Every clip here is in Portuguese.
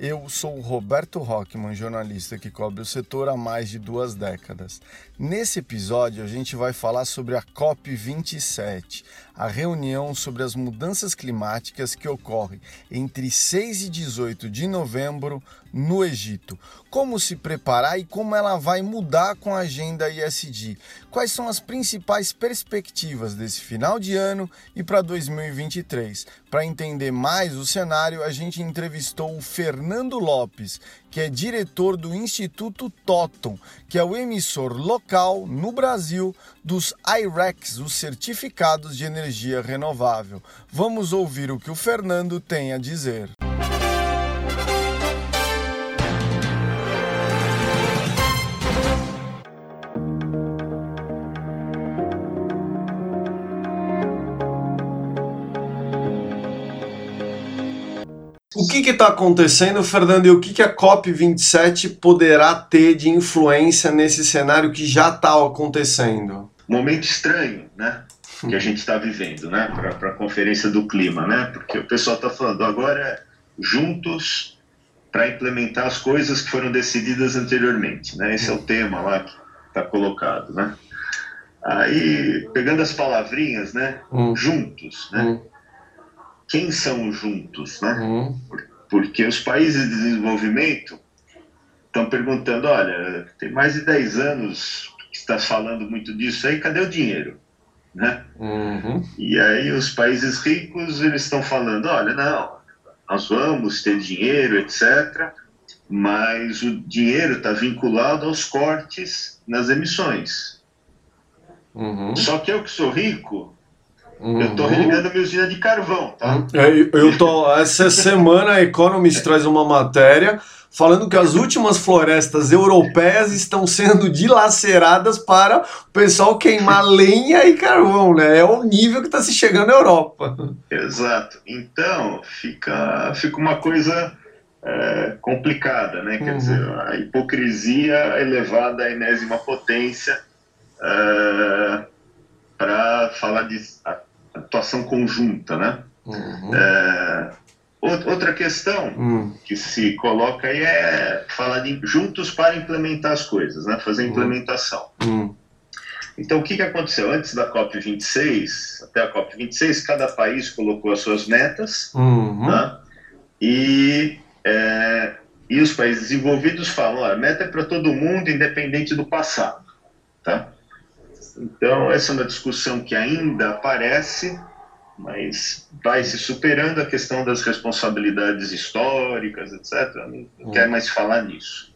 Eu sou o Roberto Rockman, jornalista que cobre o setor há mais de duas décadas. Nesse episódio, a gente vai falar sobre a COP27, a reunião sobre as mudanças climáticas que ocorre entre 6 e 18 de novembro no Egito. Como se preparar e como ela vai mudar com a agenda ISD. Quais são as principais perspectivas desse final de ano e para 2023? Para entender mais o cenário, a gente entrevistou o Fernando Lopes, que é diretor do Instituto Toton, que é o emissor local no Brasil dos IREX, os certificados de energia renovável. Vamos ouvir o que o Fernando tem a dizer. O que está acontecendo, Fernando, e o que, que a COP27 poderá ter de influência nesse cenário que já está acontecendo? Momento estranho, né? Que a gente está vivendo, né? Para a Conferência do Clima, né? Porque o pessoal está falando agora juntos para implementar as coisas que foram decididas anteriormente, né? Esse é o tema lá que está colocado, né? Aí, pegando as palavrinhas, né? Hum. Juntos, né? Quem são os juntos, né? Uhum. Porque os países de desenvolvimento estão perguntando, olha, tem mais de 10 anos que está falando muito disso aí, cadê o dinheiro? Né? Uhum. E aí os países ricos, eles estão falando, olha, não, nós vamos ter dinheiro, etc., mas o dinheiro está vinculado aos cortes nas emissões. Uhum. Só que eu que sou rico, Uhum. Eu estou religando minha usina de carvão, tá? É, eu tô, essa semana a Economist traz uma matéria falando que as últimas florestas europeias estão sendo dilaceradas para o pessoal queimar lenha e carvão, né? É o nível que está se chegando na Europa. Exato. Então, fica, fica uma coisa é, complicada, né? Quer uhum. dizer, a hipocrisia elevada à enésima potência é, para falar de atuação conjunta, né? Uhum. É, outra questão uhum. que se coloca aí é falar de juntos para implementar as coisas, né? Fazer a uhum. implementação. Uhum. Então, o que, que aconteceu? Antes da COP26, até a COP26, cada país colocou as suas metas, uhum. né? e, é, e os países desenvolvidos falam, a meta é para todo mundo, independente do passado. Tá? Então, essa é uma discussão que ainda aparece, mas vai se superando a questão das responsabilidades históricas, etc. Não hum. quer mais falar nisso.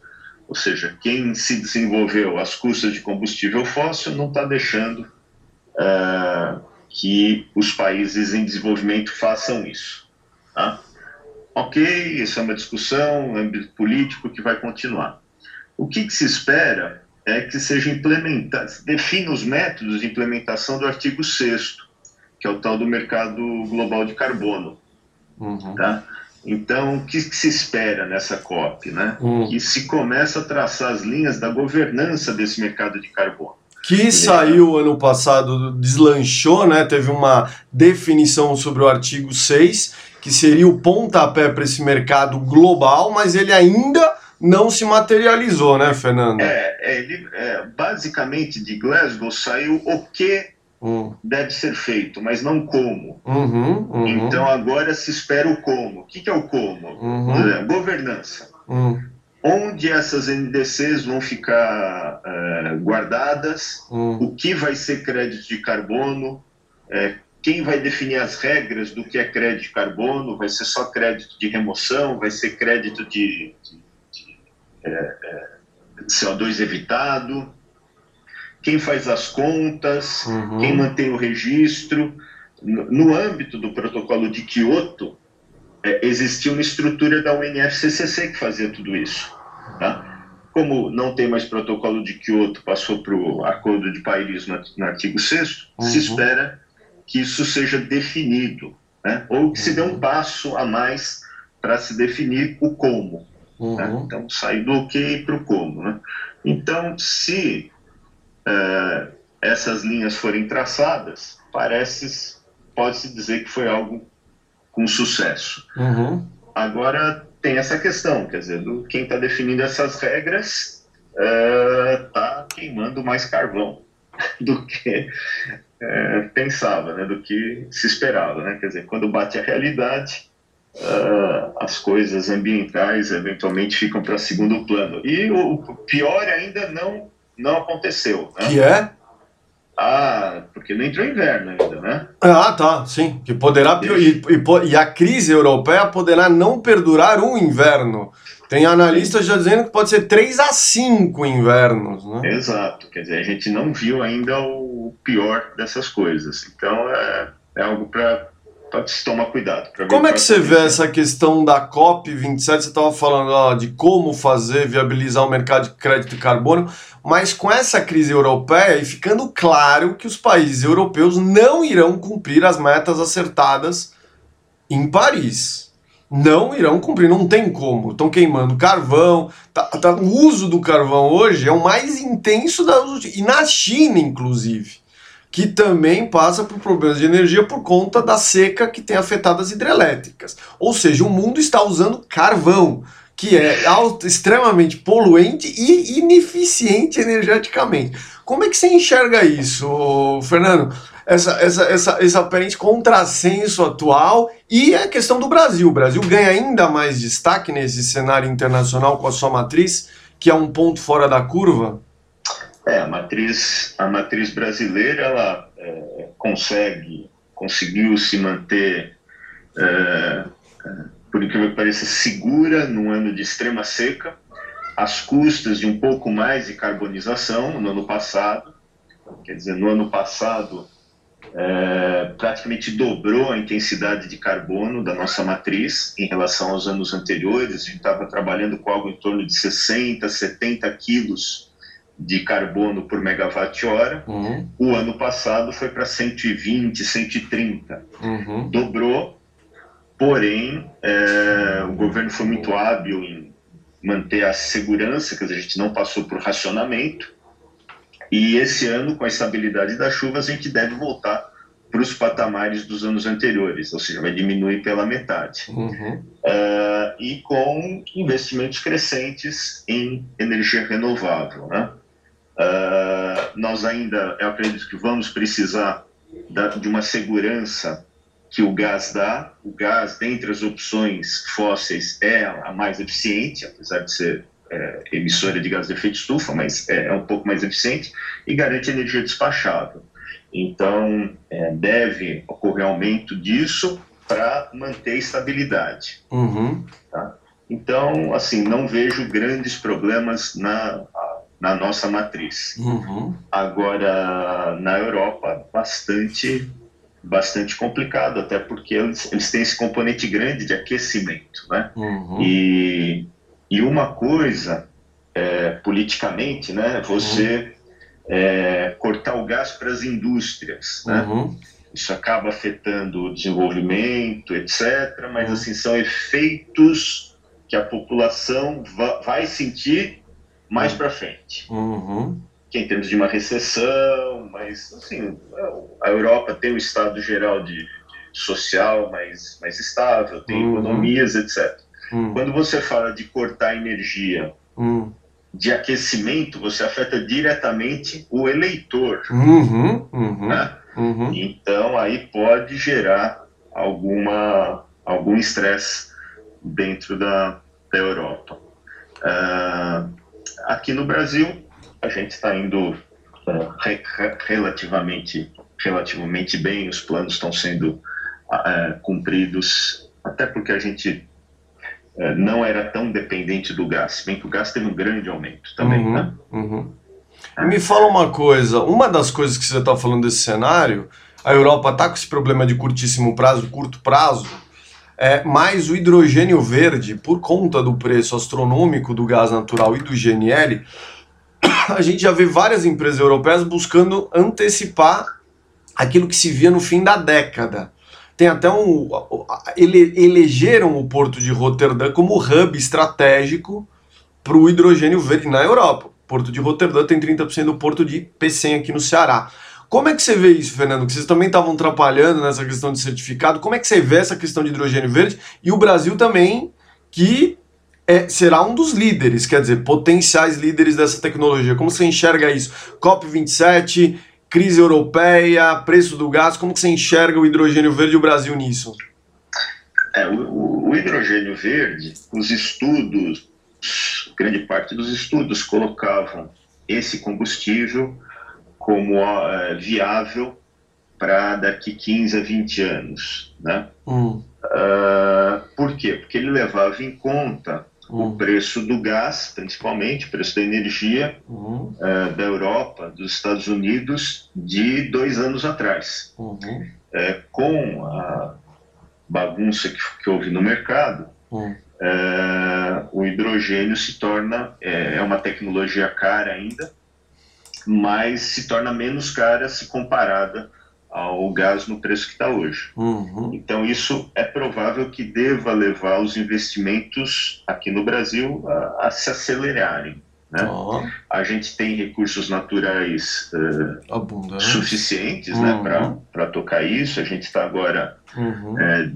Ou seja, quem se desenvolveu às custas de combustível fóssil não está deixando uh, que os países em desenvolvimento façam isso. Tá? Ok, isso é uma discussão, um âmbito político que vai continuar. O que, que se espera é que seja implementado, defina os métodos de implementação do artigo 6 que é o tal do mercado global de carbono. Uhum. Tá? Então, o que, se espera nessa COP? Né? Uhum. Que se começa a traçar as linhas da governança desse mercado de carbono. Que saiu ano passado, deslanchou, né? teve uma definição sobre o artigo 6, que seria o pontapé para esse mercado global, mas ele ainda não se materializou, né, Fernando? É, é, ele, é basicamente de Glasgow saiu o que hum. deve ser feito, mas não como. Uhum, uhum. Então agora se espera o como. O que, que é o como? Uhum. Governança. Hum. Onde essas NDCs vão ficar é, guardadas, hum. o que vai ser crédito de carbono, é, quem vai definir as regras do que é crédito de carbono, vai ser só crédito de remoção, vai ser crédito de, de é, é, CO2 evitado, quem faz as contas, uhum. quem mantém o registro. No, âmbito do protocolo de Kyoto, é, existia uma estrutura da UNFCCC que fazia tudo isso. Tá? como não tem mais protocolo de Kyoto, passou para o Acordo de Paris no, no artigo 6 uhum. se espera que isso seja definido, né? ou que uhum. se dê um passo a mais para se definir o como. Uhum. Né? Então, sair do que para o como. Né? Então, se uh, essas linhas forem traçadas, parece, pode-se dizer que foi algo com sucesso. Uhum. Agora, tem essa questão, quer dizer, do, quem está definindo essas regras está uh, queimando mais carvão do que uh, pensava, né, do que se esperava. Né? Quer dizer, quando bate a realidade, uh, as coisas ambientais eventualmente ficam para segundo plano. E o pior ainda não, não aconteceu. Né? Que é? Ah, porque não entrou inverno ainda, né? Ah, tá, sim. Que poderá e, e, e, a crise europeia poderá não perdurar um inverno. Tem analistas já dizendo que pode ser 3 a 5 invernos, né? Exato. Quer dizer, a gente não viu ainda o pior dessas coisas. Então é, é algo para pode se tomar cuidado. Como é que você vê essa questão da COP27? Você estava falando de como fazer, viabilizar o mercado de crédito de carbono, mas com essa crise europeia e ficando claro que os países europeus não irão cumprir as metas acertadas em Paris. Não irão cumprir, não tem como. Estão queimando carvão. Tá, tá, o uso do carvão hoje é o mais intenso da e na China, inclusive que também passa por problemas de energia por conta da seca que tem afetado as hidrelétricas. Ou seja, o mundo está usando carvão, que é alto, extremamente poluente e ineficiente energeticamente. Como é que você enxerga isso, Fernando? Essa, essa, essa, esse aparente contrassenso atual e a questão do Brasil. O Brasil ganha ainda mais destaque nesse cenário internacional com a sua matriz, que é um ponto fora da curva? É, a matriz, a matriz brasileira, ela é, consegue, conseguiu se manter, é, é, por incrível que pareça, segura num ano de extrema seca, às custas de um pouco mais de carbonização no ano passado. Quer dizer, no ano passado, é, praticamente dobrou a intensidade de carbono da nossa matriz em relação aos anos anteriores. A gente estava trabalhando com algo em torno de 60, 70 quilos de carbono por megawatt-hora. Uhum. O ano passado foi para 120, 130. Uhum. Dobrou, porém, é, o governo foi muito hábil em manter a segurança, quer dizer, a gente não passou por racionamento. E esse ano, com a estabilidade das chuvas, a gente deve voltar para os patamares dos anos anteriores, ou seja, vai diminuir pela metade. Uhum. Uh, e com investimentos crescentes em energia renovável. Né? Uh, nós ainda, eu acredito que vamos precisar da, de uma segurança que o gás dá. O gás, dentre as opções fósseis, é a mais eficiente, apesar de ser é, emissora de gás de efeito estufa, mas é, é, um pouco mais eficiente e garante energia despachável. Então, é, deve ocorrer aumento disso para manter estabilidade. Uhum. Tá? Então, assim, não vejo grandes problemas na na nossa matriz. Uhum. Agora, na Europa, bastante bastante complicado, até porque eles, eles têm esse componente grande de aquecimento, né? Uhum. E, e uma coisa, é, politicamente, né? Você uhum. é, cortar o gás para as indústrias, né? Uhum. Isso acaba afetando o desenvolvimento, etc. Mas, uhum. assim, são efeitos que a população va vai sentir mais para frente. Uhum. Que é em termos de uma recessão, mas assim, a Europa tem um estado geral de, de social mais, mais estável, tem uhum. economias, etc. Uhum. Quando você fala de cortar energia uhum. de aquecimento, você afeta diretamente o eleitor. Uhum. Uhum. Né? Então aí pode gerar alguma, algum estresse dentro da, da Europa. Uh, Aqui no Brasil, a gente está indo re relativamente, relativamente bem, os planos estão sendo uh, cumpridos, até porque a gente uh, não era tão dependente do gás, bem que o gás teve um grande aumento também, uhum, né? Uhum. Me fala uma coisa, uma das coisas que você está falando desse cenário, a Europa está com esse problema de curtíssimo prazo, curto prazo, é, mas o hidrogênio verde, por conta do preço astronômico do gás natural e do GNL, a gente já vê várias empresas europeias buscando antecipar aquilo que se via no fim da década. Tem até um. Ele, elegeram o porto de Roterdã como hub estratégico para o hidrogênio verde na Europa. Porto de Roterdã tem 30% do porto de Pecém aqui no Ceará. Como é que você vê isso, Fernando? Que vocês também estavam atrapalhando nessa questão de certificado. Como é que você vê essa questão de hidrogênio verde? E o Brasil também, que é, será um dos líderes, quer dizer, potenciais líderes dessa tecnologia. Como você enxerga isso? COP27, crise europeia, preço do gás, como você enxerga o hidrogênio verde e o Brasil nisso? É, o, o hidrogênio verde, os estudos, grande parte dos estudos colocavam esse combustível como é, viável para daqui 15 a 20 anos. Né? Hum. Uh, por quê? Porque ele levava em conta hum. o preço do gás, principalmente, o preço da energia hum. uh, da Europa, dos Estados Unidos, de dois anos atrás. Uh, com a bagunça que, que houve no mercado, hum. o hidrogênio se torna, é uma tecnologia cara ainda, mas se torna menos cara se comparada ao gás no preço que está hoje. Uhum. Então, isso é provável que deva levar os investimentos aqui no Brasil a, a se acelerarem. Né? Oh. A gente tem recursos naturais uh, suficientes né, uhum. né, para tocar isso. A gente está agora. Uhum. É,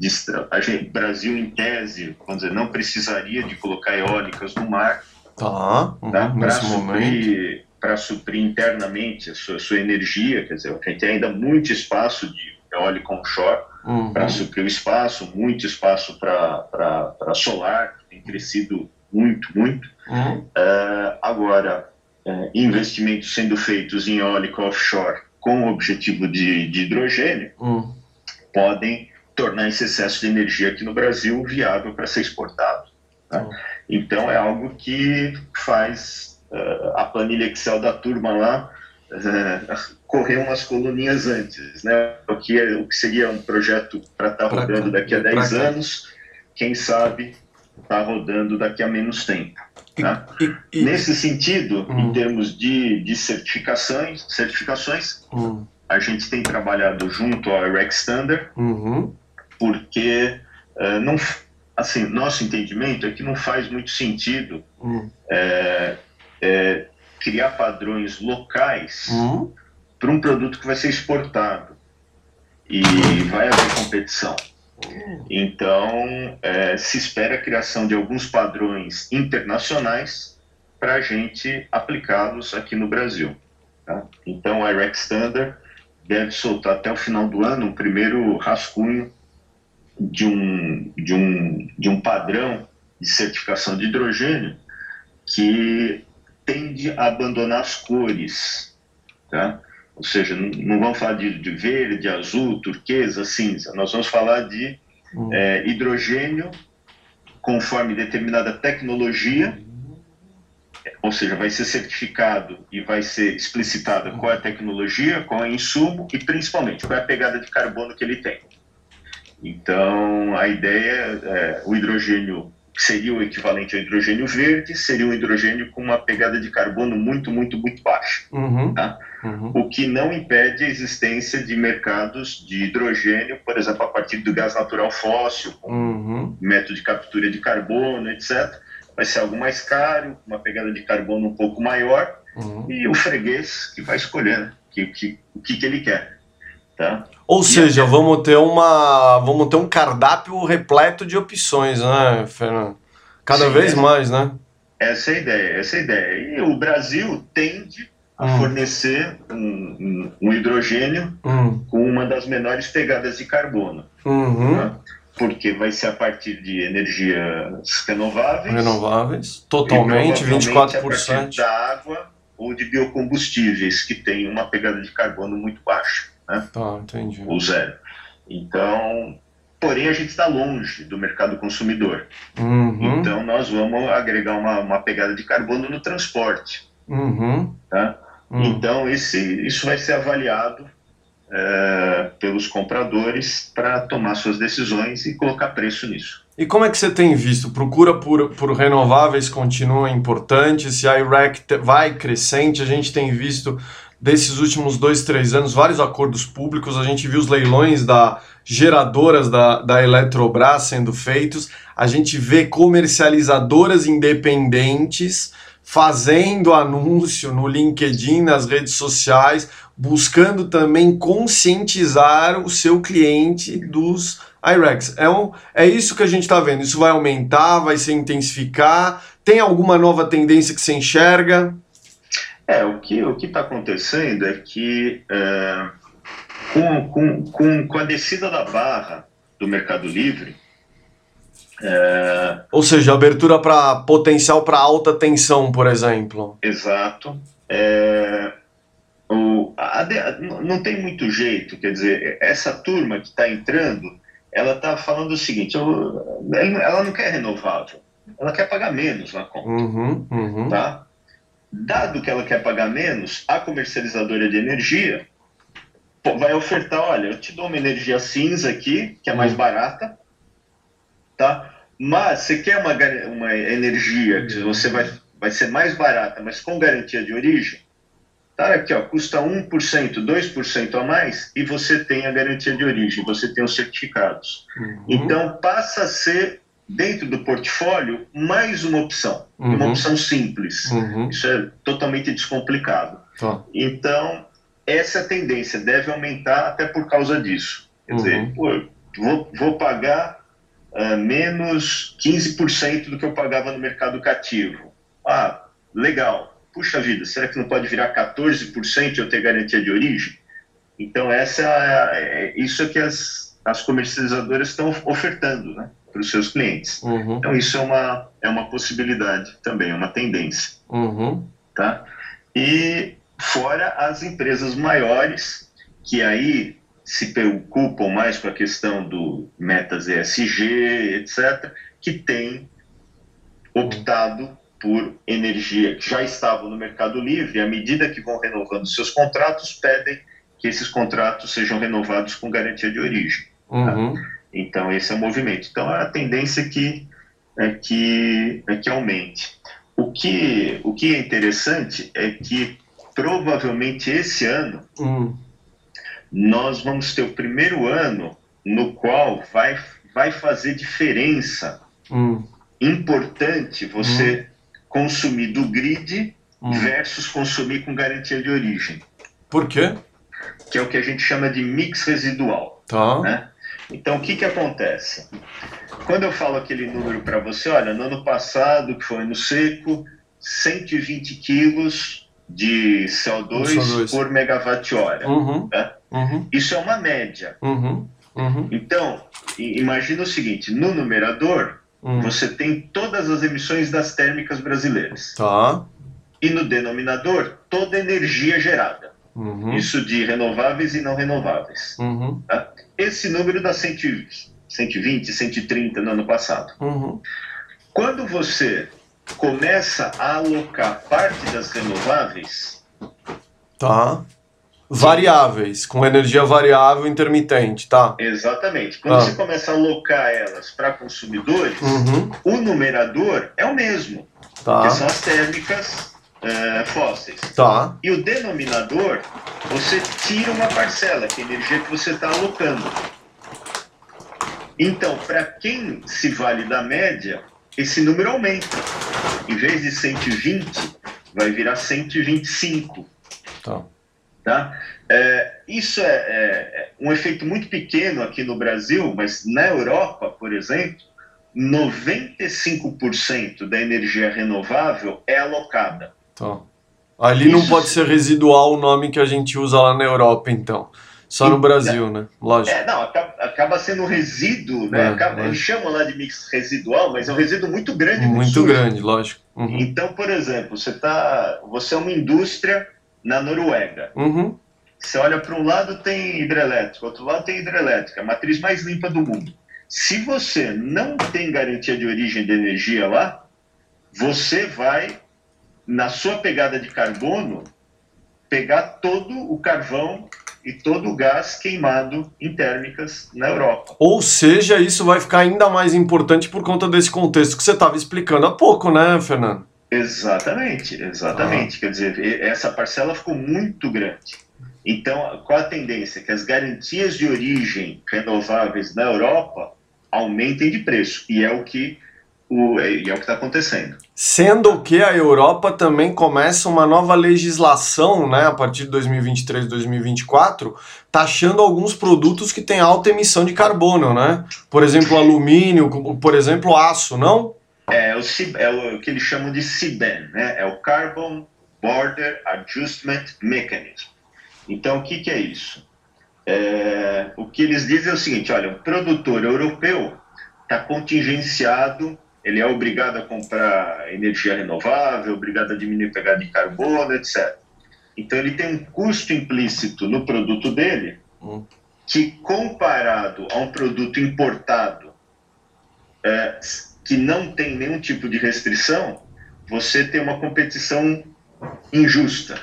a gente, Brasil, em tese, vamos dizer, não precisaria de colocar eólicas no mar. Tá, tá? para suprir para suprir internamente a sua, sua, energia, quer dizer, a gente tem ainda muito espaço de eólico onshore uhum. para suprir o espaço, muito espaço para solar, que tem crescido muito, muito. Uhum. Uh, agora, uh, investimentos sendo feitos em eólico offshore com o objetivo de, de hidrogênio uhum. podem tornar esse excesso de energia aqui no Brasil viável para ser exportado. Tá? Então, é algo que faz a planilha Excel da turma lá uh, correr umas coluninhas antes, né? O que, é, o que seria um projeto para estar tá rodando daqui a 10 anos, quem sabe está rodando daqui a menos tempo. Tá? E, e, Nesse sentido, hum. em termos de, de certificações, certificações hum. a gente tem trabalhado junto ao REC Standard, uhum. porque uh, não, assim, nosso entendimento é que não faz muito sentido hum. é, é, criar padrões locais uhum. para um produto que vai ser exportado e vai haver competição. Então, é, se espera a criação de alguns padrões internacionais para a gente aplicá-los aqui no Brasil. Tá? Então, a IREC Standard deve soltar até o final do ano um primeiro rascunho de um, de um, de um padrão de certificação de hidrogênio que tende a abandonar as cores, tá? Ou seja, não, não vamos falar de, de, verde, azul, turquesa, cinza. Nós vamos falar de hum. é, hidrogênio conforme determinada tecnologia, ou seja, vai ser certificado e vai ser explicitada qual é a tecnologia, qual é o insumo e principalmente qual é a pegada de carbono que ele tem. Então, a ideia é o hidrogênio seria o equivalente ao hidrogênio verde, seria um hidrogênio com uma pegada de carbono muito, muito, muito baixa. Uhum, tá? uhum. O que não impede a existência de mercados de hidrogênio, por exemplo, a partir do gás natural fóssil, com uhum. método de captura de carbono, etc. Vai ser algo mais caro, uma pegada de carbono um pouco maior, uhum. e o freguês que vai escolher né? que, que, o que, que ele quer. Tá? Ou e seja, até... vamos ter uma, vamos ter um cardápio repleto de opções, né, Fernando? Cada Sim, vez mais, né? Essa é a ideia, essa é a ideia. E o Brasil tende a hum. fornecer um, um, um hidrogênio hum. com uma das menores pegadas de carbono. Uhum. Né? Porque vai ser a partir de energias renováveis. Renováveis, totalmente, 24%. A partir da água ou de biocombustíveis, que tem uma pegada de carbono muito baixa né? Tá, entendi. O zero. Então, porém a gente está longe do mercado consumidor. Uhum. Então nós vamos agregar uma, uma pegada de carbono no transporte. Uhum. Tá? Uhum. Então esse, isso vai ser avaliado é, pelos compradores para tomar suas decisões e colocar preço nisso. E como é que você tem visto? Procura por, por renováveis continua importante? Se a IREC vai crescente, a gente tem visto desses últimos dois, três anos vários acordos públicos, a gente viu os leilões da geradoras da, da Eletrobras sendo feitos, a gente vê comercializadoras independentes fazendo anúncio no LinkedIn, nas redes sociais, buscando também conscientizar o seu cliente dos IREX. É, um, é isso que a gente está vendo. Isso vai aumentar, vai se intensificar. Tem alguma nova tendência que você enxerga? É, o que o está acontecendo é que é, com, com, com, com a descida da barra do Mercado Livre, é... Ou seja, abertura para potencial para alta tensão, por exemplo. Exato. É... O... A... Não tem muito jeito, quer dizer, essa turma que está entrando, ela está falando o seguinte: eu... ela não quer renovável, ela quer pagar menos na conta. Uhum, uhum. Tá? Dado que ela quer pagar menos, a comercializadora de energia vai ofertar: olha, eu te dou uma energia cinza aqui, que é mais uhum. barata tá? Mas você quer uma, uma energia que você vai, vai ser mais barata, mas com garantia de origem? Tá aqui, ó, custa 1%, 2% a mais e você tem a garantia de origem, você tem os certificados. Uhum. Então passa a ser dentro do portfólio mais uma opção, uhum. uma opção simples. Uhum. Isso é totalmente descomplicado. Tá. Então essa tendência deve aumentar até por causa disso. Quer dizer, uhum. pô, vou, vou pagar uh, menos 15% do que eu pagava no mercado cativo. Ah, legal. Puxa vida, será que não pode virar 14% e eu ter garantia de origem? Então, essa é, é isso é que as, as comercializadoras estão ofertando né, para os seus clientes. Uhum. Então, isso é uma, é uma possibilidade também, é uma tendência. Uhum. Tá? E fora as empresas maiores, que aí se preocupam mais com a questão do metas ESG, etc., que têm optado por energia que já estavam no mercado livre, à medida que vão renovando seus contratos, pedem que esses contratos sejam renovados com garantia de origem. Tá? Uhum. Tá? Então, esse é o movimento. Então, a tendência é que, é que, é que aumente. O que, o que é interessante é que, provavelmente, esse ano, uhum nós vamos ter o primeiro ano no qual vai, vai fazer diferença hum. importante você hum. consumir do grid hum. versus consumir com garantia de origem. Por quê? Que é o que a gente chama de mix residual. Tá. Né? Então, o que, que acontece? Quando eu falo aquele número para você, olha, no ano passado, que foi no seco, 120 quilos de CO2, CO2. por megawatt-hora. Uhum. Né? Uhum. Isso é uma média. Uhum. Uhum. Então, imagina o seguinte: no numerador, uhum. você tem todas as emissões das térmicas brasileiras. Tá. E no denominador, toda a energia gerada. Uhum. Isso de renováveis e não renováveis. Uhum. Tá? Esse número dá 120, 130 no ano passado. Quando você começa a alocar parte das renováveis, tá variáveis, com energia variável intermitente, tá? Exatamente. Quando ah. você começa a alocar elas para consumidores, uhum. o numerador é o mesmo, tá. que são as térmicas é, fósseis. Tá. E o denominador, você tira uma parcela, que é a energia que você está alocando. Então, para quem se vale da média, esse número aumenta. Em vez de 120, vai virar 125. Tá. Tá? É, isso é, é, é, um efeito muito pequeno aqui no Brasil, mas na Europa, por exemplo, 95% da energia renovável é alocada. Tá. Ali não pode ser residual o nome que a gente usa lá na Europa, então. Só no Brasil, né? Lógico. É, não, acaba, sendo resíduo, né? É, acaba, eles chamam lá de mix residual, mas é um resíduo muito grande. Muito, grande, lógico. Uhum. Então, por exemplo, você, tá, você é uma indústria na Noruega. Uhum. Você olha para um lado tem hidrelétrica, outro lado tem hidrelétrica, a matriz mais limpa do mundo. Se você não tem garantia de origem de energia lá, você vai, na sua pegada de carbono, pegar todo o carvão e todo o gás queimado em térmicas na Europa. Ou seja, isso vai ficar ainda mais importante por conta desse contexto que você estava explicando há pouco, né, Fernando? Exatamente, exatamente. Ah. Quer dizer, essa parcela ficou muito grande. Então, qual a tendência? Que as garantias de origem renováveis na Europa aumentem de preço. E é o que o, é, é o que está acontecendo. Sendo que a Europa também começa uma nova legislação, né, a partir de 2023, 2024, taxando alguns produtos que têm alta emissão de carbono, né? Por exemplo, alumínio, por exemplo, aço, não? É o, é o que eles chamam de CBAM, né? É o Carbon Border Adjustment Mechanism. Então, o que, que é isso? É, o que eles dizem é o seguinte: olha, o produtor europeu está contingenciado ele é obrigado a comprar energia renovável, obrigado a diminuir a pegada de carbono, etc. Então ele tem um custo implícito no produto dele hum. que comparado a um produto importado é, que não tem nenhum tipo de restrição, você tem uma competição injusta.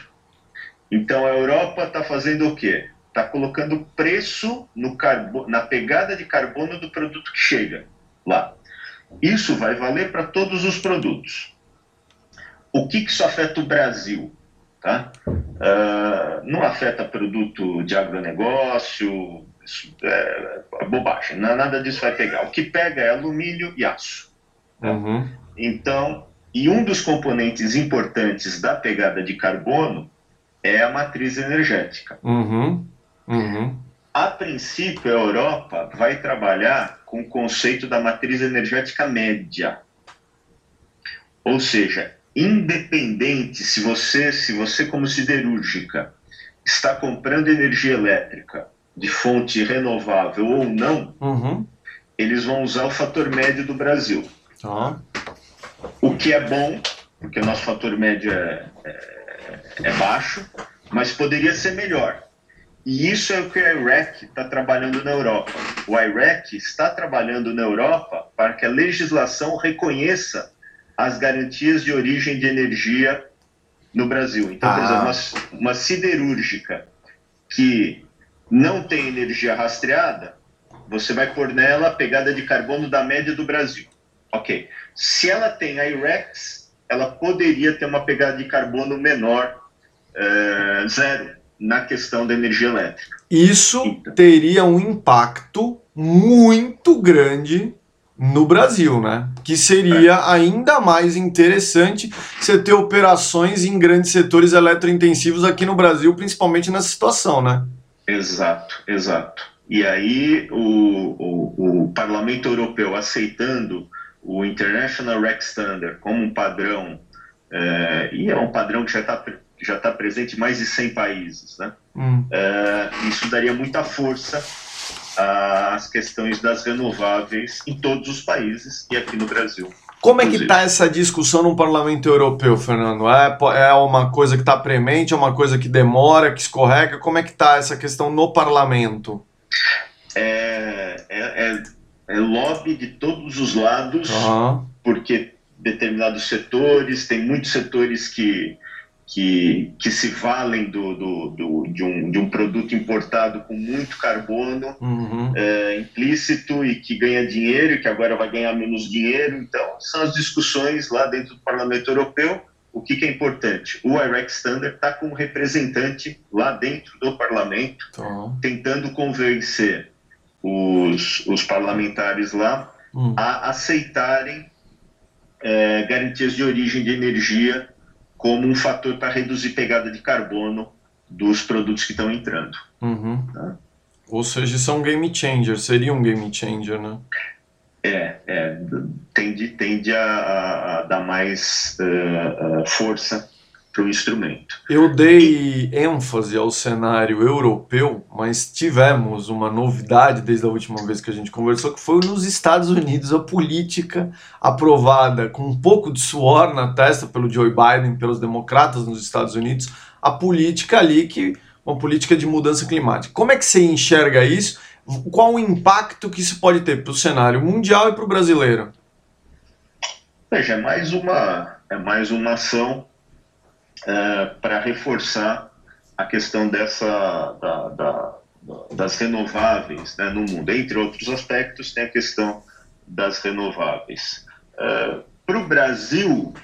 Então a Europa está fazendo o quê? Está colocando preço no carbo na pegada de carbono do produto que chega lá. Isso vai valer para todos os produtos. O que, que isso afeta o Brasil? Tá? Uh, não afeta produto de agronegócio, isso é, é bobagem, nada disso vai pegar. O que pega é alumínio e aço. Tá? Uhum. Então, e um dos componentes importantes da pegada de carbono é a matriz energética. Uhum. Uhum. A princípio, a Europa vai trabalhar com o conceito da matriz energética média. Ou seja, independente se você, se você como siderúrgica está comprando energia elétrica de fonte renovável ou não, uhum. eles vão usar o fator médio do Brasil. Uhum. O que é bom, porque o nosso fator médio é, é, é baixo, mas poderia ser melhor. E isso é o que o IREC está trabalhando na Europa. O IREC está trabalhando na Europa para que a legislação reconheça as garantias de origem de energia no Brasil. Então, ah. por exemplo, uma, uma siderúrgica que não tem energia rastreada, você vai pôr nela a pegada de carbono da média do Brasil. Ok. Se ela tem a IREX, ela poderia ter uma pegada de carbono menor, uh, zero na questão da energia elétrica. Isso então. teria um impacto muito grande no Brasil, né? Que seria é. ainda mais interessante você ter operações em grandes setores eletrointensivos aqui no Brasil, principalmente nessa situação, né? Exato, exato. E aí o, o, o Parlamento Europeu aceitando o International REC Standard como um padrão, é, e é um padrão que já está que já está presente em mais de 100 países. Né? Hum. É, isso daria muita força às questões das renováveis em todos os países e aqui no Brasil. Como é que está essa discussão no Parlamento Europeu, Fernando? É, é uma coisa que está premente, é uma coisa que demora, que escorrega? Como é que está essa questão no Parlamento? É, é, é, é lobby de todos os lados, uhum. porque determinados setores, tem muitos setores que que, que se valem do, do, do, de, um, de um produto importado com muito carbono uhum. é, implícito e que ganha dinheiro e que agora vai ganhar menos dinheiro. Então, são as discussões lá dentro do Parlamento Europeu. O que, que é importante? O IREC Standard está com um representante lá dentro do parlamento, tá. tentando convencer os, os parlamentares lá uhum. a aceitarem é, garantias de origem de energia como um fator para reduzir pegada de carbono dos produtos que estão entrando. Uhum. Tá? Ou seja, isso é um game changer, seria um game changer, né? É, é tende, tende a, a dar mais uh, uh, força para o instrumento. Eu dei ênfase ao cenário europeu, mas tivemos uma novidade desde a última vez que a gente conversou, que foi nos Estados Unidos a política aprovada com um pouco de suor na testa pelo Joe Biden, pelos democratas nos Estados Unidos, a política ali que uma política de mudança climática. Como é que você enxerga isso? Qual o impacto que isso pode ter para o cenário mundial e para o brasileiro? Veja, é mais uma é mais uma ação uh, para reforçar a questão dessa da, da, das renováveis né, no mundo. Entre outros aspectos, tem a questão das renováveis. Uh, Para o Brasil,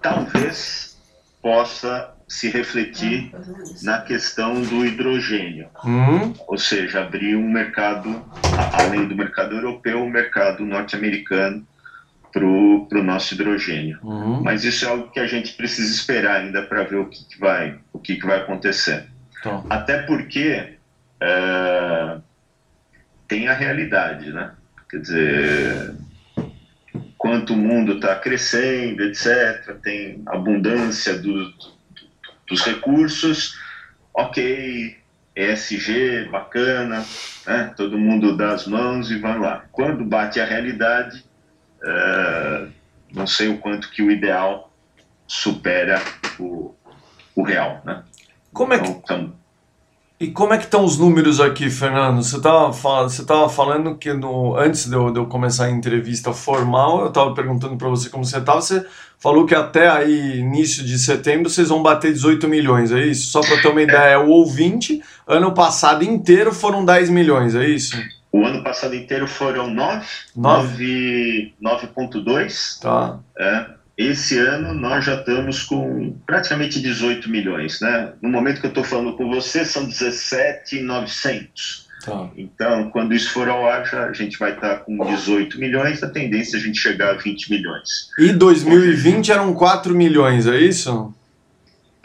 talvez possa se refletir na questão do hidrogênio, Hum, ou seja, abrir um mercado, além do mercado europeu, um mercado norte-americano para o nosso hidrogênio. uhum. Mas isso é algo que a gente precisa esperar ainda para ver o que, que vai o que, que vai acontecer. Tá. Até porque é, tem a realidade, né? Quer dizer, quanto o mundo está crescendo, etc., tem abundância do- do- dos recursos, ok, ESG, bacana, né? todo mundo dá as mãos e vai lá. Quando bate a realidade, é, não sei o quanto que o ideal supera o, o real, né? Como é que Então, então, E como é que estão os números aqui, Fernando? Você estava falando, você tava falando que no, antes de eu, de eu começar a entrevista formal, eu estava perguntando para você como você estava. Você falou que até aí, início de setembro, vocês vão bater 18 milhões, é isso? Só para ter uma ideia, o ouvinte, ano passado inteiro foram 10 milhões, é isso? O ano passado inteiro foram 9, Nove. 9 9,2. Tá. É. Esse ano nós já estamos com praticamente 18 milhões. Né? No momento que eu estou falando com você, são 17,900. Tá. Então, quando isso for ao ar, já, a gente vai estar com 18 milhões. A tendência é a gente chegar a 20 milhões. E 2020 eram 4 milhões, é isso?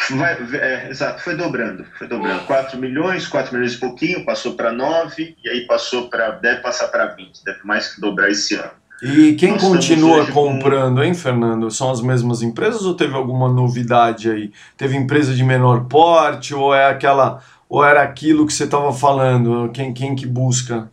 Vai, é, exato, foi dobrando, foi dobrando. 4 milhões, 4 milhões e pouquinho, passou para 9, e aí passou para. deve passar para 20, deve mais que dobrar esse ano. E quem Nós continua hoje com- comprando, hein, Fernando? São as mesmas empresas ou teve alguma novidade aí? Teve empresa de menor porte ou é aquela ou era aquilo que você estava falando? Quem, quem que busca?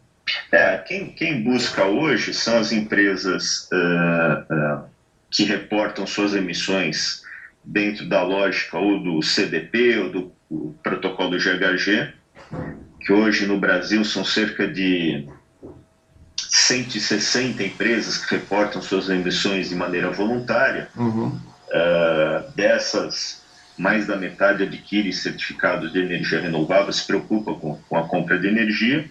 É, quem, quem busca hoje são as empresas ah, ah, que reportam suas emissões dentro da lógica ou do CDP ou do protocolo GHG, que hoje no Brasil são cerca de 160 empresas que reportam suas emissões de maneira voluntária. Uhum. Ah, dessas, mais da metade adquire certificados de energia renovável, se preocupa com, com a compra de energia.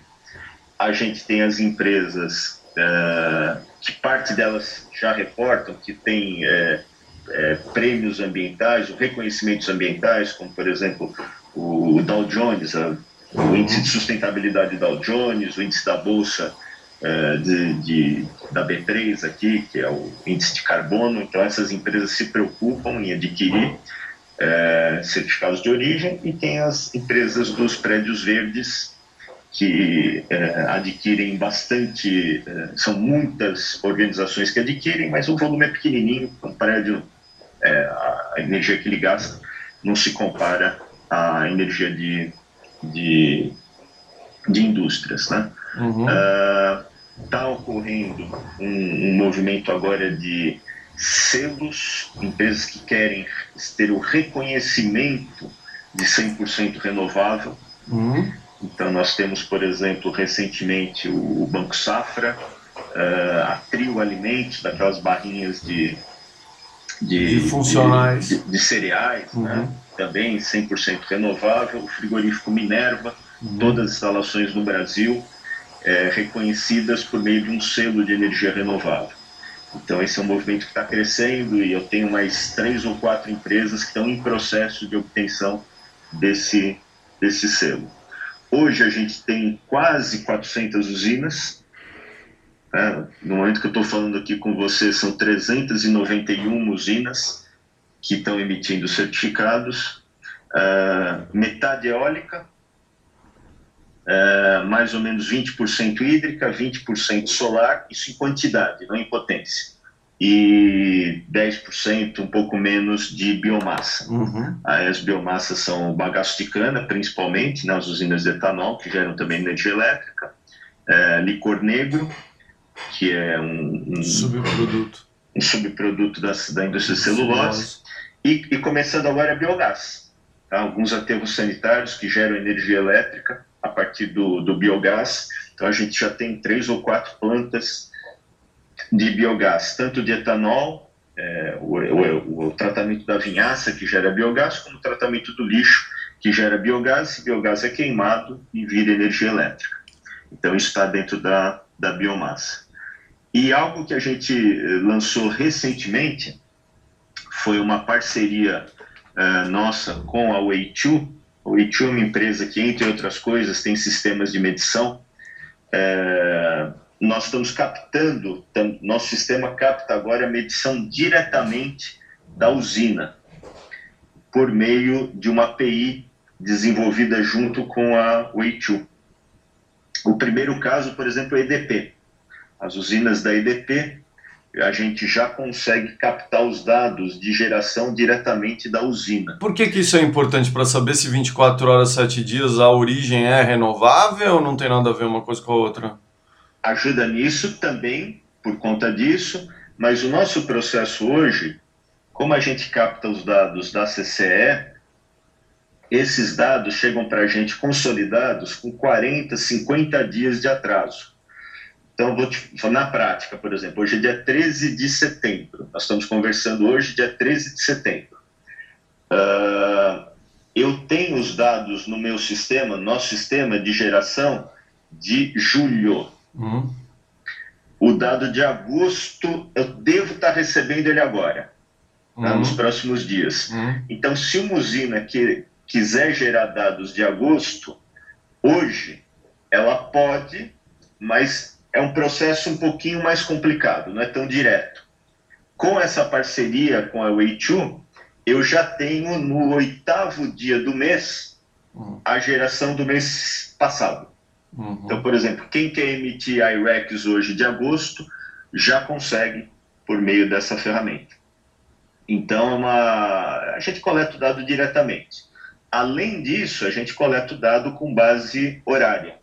A gente tem as empresas ah, que parte delas já reportam que tem eh, eh, prêmios ambientais, reconhecimentos ambientais, como por exemplo o Dow Jones, a- o índice de sustentabilidade Dow Jones, o índice da bolsa eh, de, de- da B3 aqui, que é o índice de carbono. Então, essas empresas se preocupam em adquirir eh, certificados de origem e tem as empresas dos prédios verdes que eh, adquirem bastante, eh, são muitas organizações que adquirem, mas o volume é pequenininho, um prédio, eh, a energia que ele gasta não se compara à energia de, de, de indústrias, né? Uhum. Está ocorrendo um, um movimento agora de selos, empresas que querem ter o reconhecimento de 100% renovável. Uhum. Então, nós temos, por exemplo, recentemente o Banco Safra, eh, a Trio Alimentos, daquelas barrinhas de, De funcionais. de, de cereais, né? Uhum. também 100% renovável, o frigorífico Minerva, todas as instalações no Brasil é, reconhecidas por meio de um selo de energia renovável. Então esse é um movimento que está crescendo e eu tenho mais três ou quatro empresas que estão em processo de obtenção desse, desse selo. Hoje a gente tem quase 400 usinas. Né? No momento que eu estou falando aqui com você, são 391 usinas que estão emitindo certificados. Ah, metade eólica, ah, mais ou menos 20% hídrica, 20% solar, isso em quantidade, não em potência. E 10%, um pouco menos, de biomassa. Uhum. As biomassas são bagaço de cana, principalmente, nas usinas de etanol, que geram também energia elétrica, eh, licor negro, que é um, um, Subproduto. um subproduto da, da indústria de celulose, e, e começando agora a biogás. Tá? Alguns aterros sanitários que geram energia elétrica a partir do, do biogás. Então a gente já tem três ou quatro plantas de biogás, tanto de etanol, é, o, o, o tratamento da vinhaça, que gera biogás, como o tratamento do lixo, que gera biogás, esse biogás é queimado e vira energia elétrica. Então, isso está dentro da, da biomassa. E algo que a gente eh, lançou recentemente foi uma parceria uh, nossa com a Way2. A Way2 é uma empresa que, entre outras coisas, tem sistemas de medição. Uh, nós estamos captando, tam, nosso sistema capta agora a medição diretamente da usina, por meio de uma API desenvolvida junto com a Way2. O primeiro caso, por exemplo, é EDP. As usinas da EDP, a gente já consegue captar os dados de geração diretamente da usina. Por que, que isso é importante para saber se 24 horas, 7 dias a origem é renovável ou não tem nada a ver uma coisa com a outra? Ajuda nisso também, por conta disso, mas o nosso processo hoje, como a gente capta os dados da CCE, esses dados chegam para a gente consolidados com 40, 50 dias de atraso. Então, vou te na prática, por exemplo, hoje é dia 13 de setembro, nós estamos conversando hoje, dia 13 de setembro. Uh, eu tenho os dados no meu sistema, nosso sistema de geração, de julho. Uhum. O dado de agosto, eu devo estar recebendo ele agora, uhum. tá, nos próximos dias. Uhum. Então, se uma usina que quiser gerar dados de agosto, hoje ela pode, mas é um processo um pouquinho mais complicado, não é tão direto. Com essa parceria com a Way2, eu já tenho no oitavo dia do mês a geração do mês passado. Uhum. Então, por exemplo, quem quer emitir IRECs hoje de agosto já consegue por meio dessa ferramenta. Então, é uma... a gente coleta o dado diretamente. Além disso, a gente coleta o dado com base horária.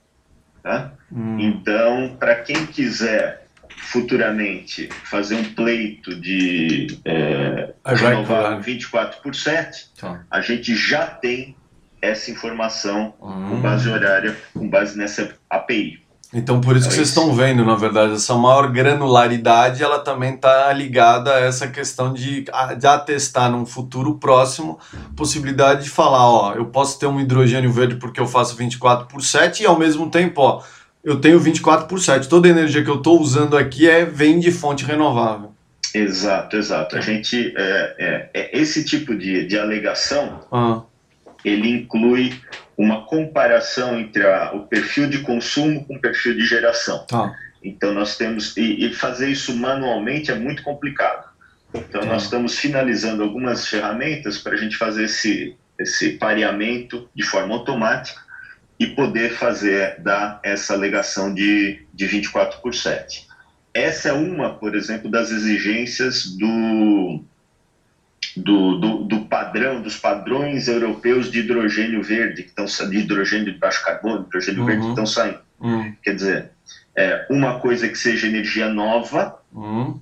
Tá? Hum. Então, para quem quiser futuramente fazer um pleito de é, renovar 24 por 7, tá. a gente já tem essa informação hum. com base horária, com base nessa API. Então, por isso que vocês estão vendo, na verdade, essa maior granularidade, ela também está ligada a essa questão de, de atestar num futuro próximo possibilidade de falar, ó, eu posso ter um hidrogênio verde porque eu faço 24 por 7 e ao mesmo tempo, ó, eu tenho 24 por 7. Toda a energia que eu estou usando aqui é, vem de fonte renovável. Exato, exato. A gente, é, é, é esse tipo de, de alegação, ah. ele inclui uma comparação entre a, o perfil de consumo com o perfil de geração. Tá. Então nós temos e, e, fazer isso manualmente é muito complicado. Então tá. nós estamos finalizando algumas ferramentas para a gente fazer esse esse pareamento de forma automática e poder fazer dar essa alegação de de 24 por 7. Essa é uma, por exemplo, das exigências do do, do, do, padrão, dos padrões europeus de hidrogênio verde, que estão de hidrogênio de baixo carbono, hidrogênio uhum. verde que estão saindo. Uhum. Quer dizer, é, uma coisa que seja energia nova, uhum.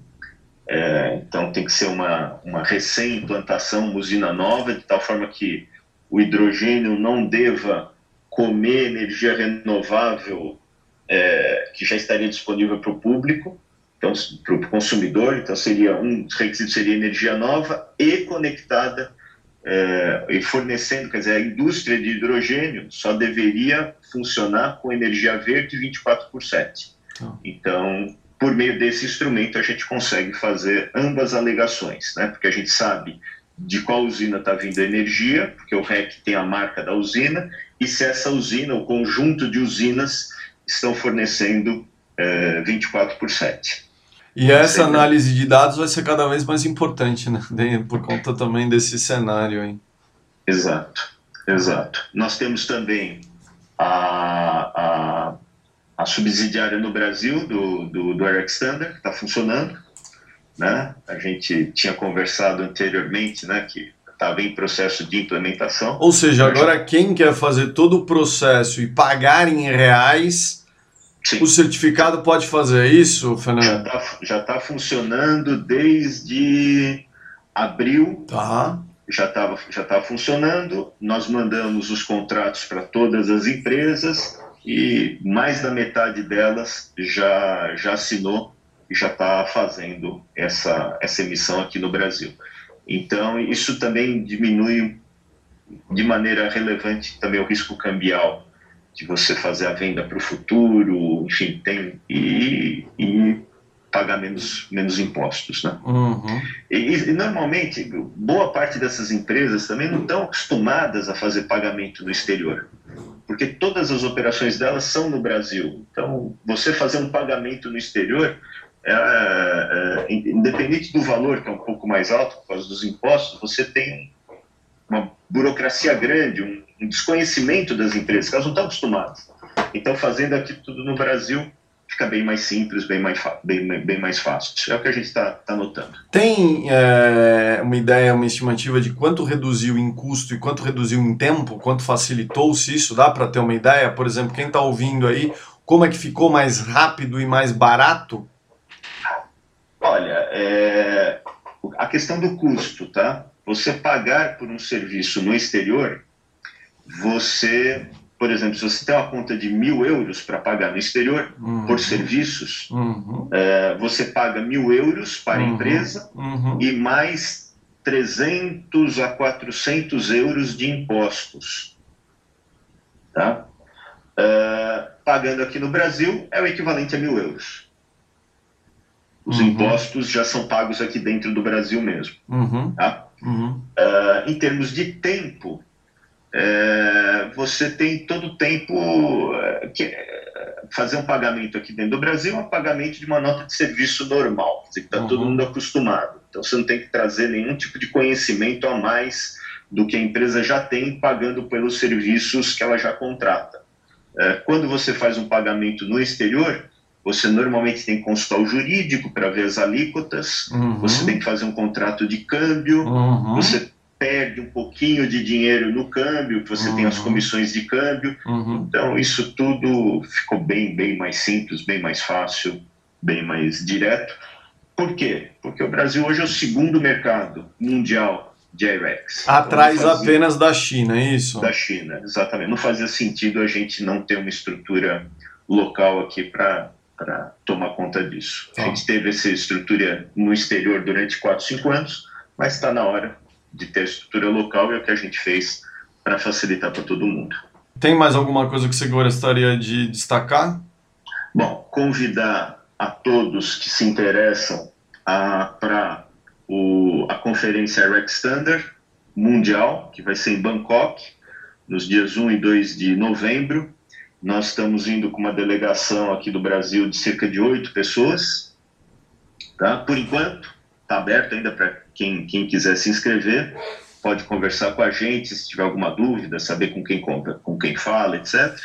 é, então tem que ser uma, uma recém-implantação, uma usina nova, de tal forma que o hidrogênio não deva comer energia renovável é, que já estaria disponível para o público, então para o consumidor, então seria um requisito seria energia nova e conectada é, e fornecendo, quer dizer, a indústria de hidrogênio só deveria funcionar com energia verde 24 por 7. Ah. Então, por meio desse instrumento, a gente consegue fazer ambas alegações, né? porque a gente sabe de qual usina está vindo a energia, porque o REC tem a marca da usina, e se essa usina, o conjunto de usinas, estão fornecendo é, 24 por 7. E essa análise de dados vai ser cada vez mais importante, né? Por conta também desse cenário aí. Exato, exato. Nós temos também a, a, a subsidiária no Brasil do, do, do Eric Standard, que está funcionando. Né? A gente tinha conversado anteriormente né, que estava em processo de implementação. Ou seja, agora quem quer fazer todo o processo e pagar em reais Sim. O certificado pode fazer isso, Fernando? Já está tá funcionando desde abril. Tá. Já estava já tá funcionando. Nós mandamos os contratos para todas as empresas e mais da metade delas já, já assinou e já está fazendo essa, essa emissão aqui no Brasil. Então, isso também diminui de maneira relevante também o risco cambial de você fazer a venda para o futuro, enfim, tem e, e pagar menos, menos impostos, né? Uhum. E, e, normalmente boa parte dessas empresas também não estão acostumadas a fazer pagamento no exterior, porque todas as operações delas são no Brasil. Então, você fazer um pagamento no exterior é, é, independente do valor, que é um pouco mais alto por causa dos impostos, você tem uma burocracia grande, um, um desconhecimento das empresas, que elas não estão acostumadas. Então, fazendo aqui tudo no Brasil, fica bem mais simples, bem mais, bem, bem mais fácil. É o que a gente está tá notando. Tem é, uma ideia, uma estimativa de quanto reduziu em custo e quanto reduziu em tempo? Quanto facilitou-se isso? Dá para ter uma ideia? Por exemplo, quem está ouvindo aí, como é que ficou mais rápido e mais barato? É, a questão do custo, tá? Você pagar por um serviço no exterior, você, por exemplo, se você tem uma conta de mil euros para pagar no exterior uhum. por serviços, uhum. é, você paga mil euros para a uhum. empresa uhum. e mais 300 a 400 euros de impostos. Tá? É, pagando aqui no Brasil é o equivalente a mil euros. Os uhum. impostos já são pagos aqui dentro do Brasil mesmo. Uhum. Tá? Uhum. Uh, em termos de tempo, é, você tem todo o tempo é, que, é, fazer um pagamento aqui dentro do Brasil é um pagamento de uma nota de serviço normal, que está uhum. todo mundo acostumado. Então você não tem que trazer nenhum tipo de conhecimento a mais do que a empresa já tem pagando pelos serviços que ela já contrata. Quando você faz um pagamento no exterior, você normalmente tem que consultar o jurídico para ver as alíquotas, uhum. você tem que fazer um contrato de câmbio, uhum. você perde um pouquinho de dinheiro no câmbio, você uhum. tem as uhum. comissões de câmbio. Uhum. Então, isso tudo ficou bem, bem mais simples, bem mais fácil, bem mais direto. Por quê? Porque o Brasil hoje é o segundo mercado mundial de IREX. Atrás então, fazia... apenas da China, é isso? Da China, exatamente. Não fazia sentido a gente não ter uma estrutura local aqui para para tomar conta disso. A gente teve essa estrutura no exterior durante 4, 5 anos, mas está na hora de ter a estrutura local e é o que a gente fez para facilitar para todo mundo. Tem mais alguma coisa que você gostaria de destacar? Bom, convidar a todos que se interessam para a conferência Rex Standard Mundial, que vai ser em Bangkok, nos dias 1 e 2 de novembro. Nós estamos indo com uma delegação aqui do Brasil de cerca de oito pessoas. Tá? Por enquanto, está aberto ainda para quem, quem quiser se inscrever. Pode conversar com a gente se tiver alguma dúvida, saber com quem compra, com quem fala, etc.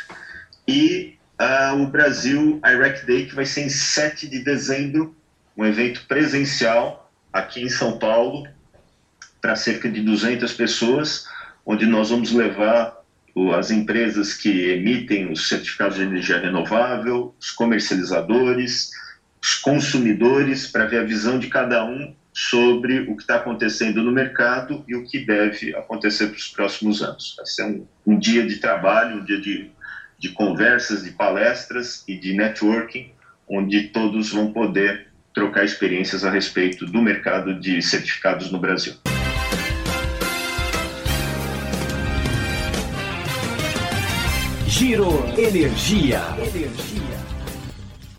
E uh, o Brasil Iraq Day, que vai ser em 7 de dezembro, um evento presencial aqui em São Paulo, para cerca de 200 pessoas, onde nós vamos levar as empresas que emitem os certificados de energia renovável, os comercializadores, os consumidores, para ver a visão de cada um sobre o que está acontecendo no mercado e o que deve acontecer para os próximos anos. Vai ser um, um dia de trabalho, um dia de, de conversas, de palestras e de networking, onde todos vão poder trocar experiências a respeito do mercado de certificados no Brasil. Giro Energia. Energia.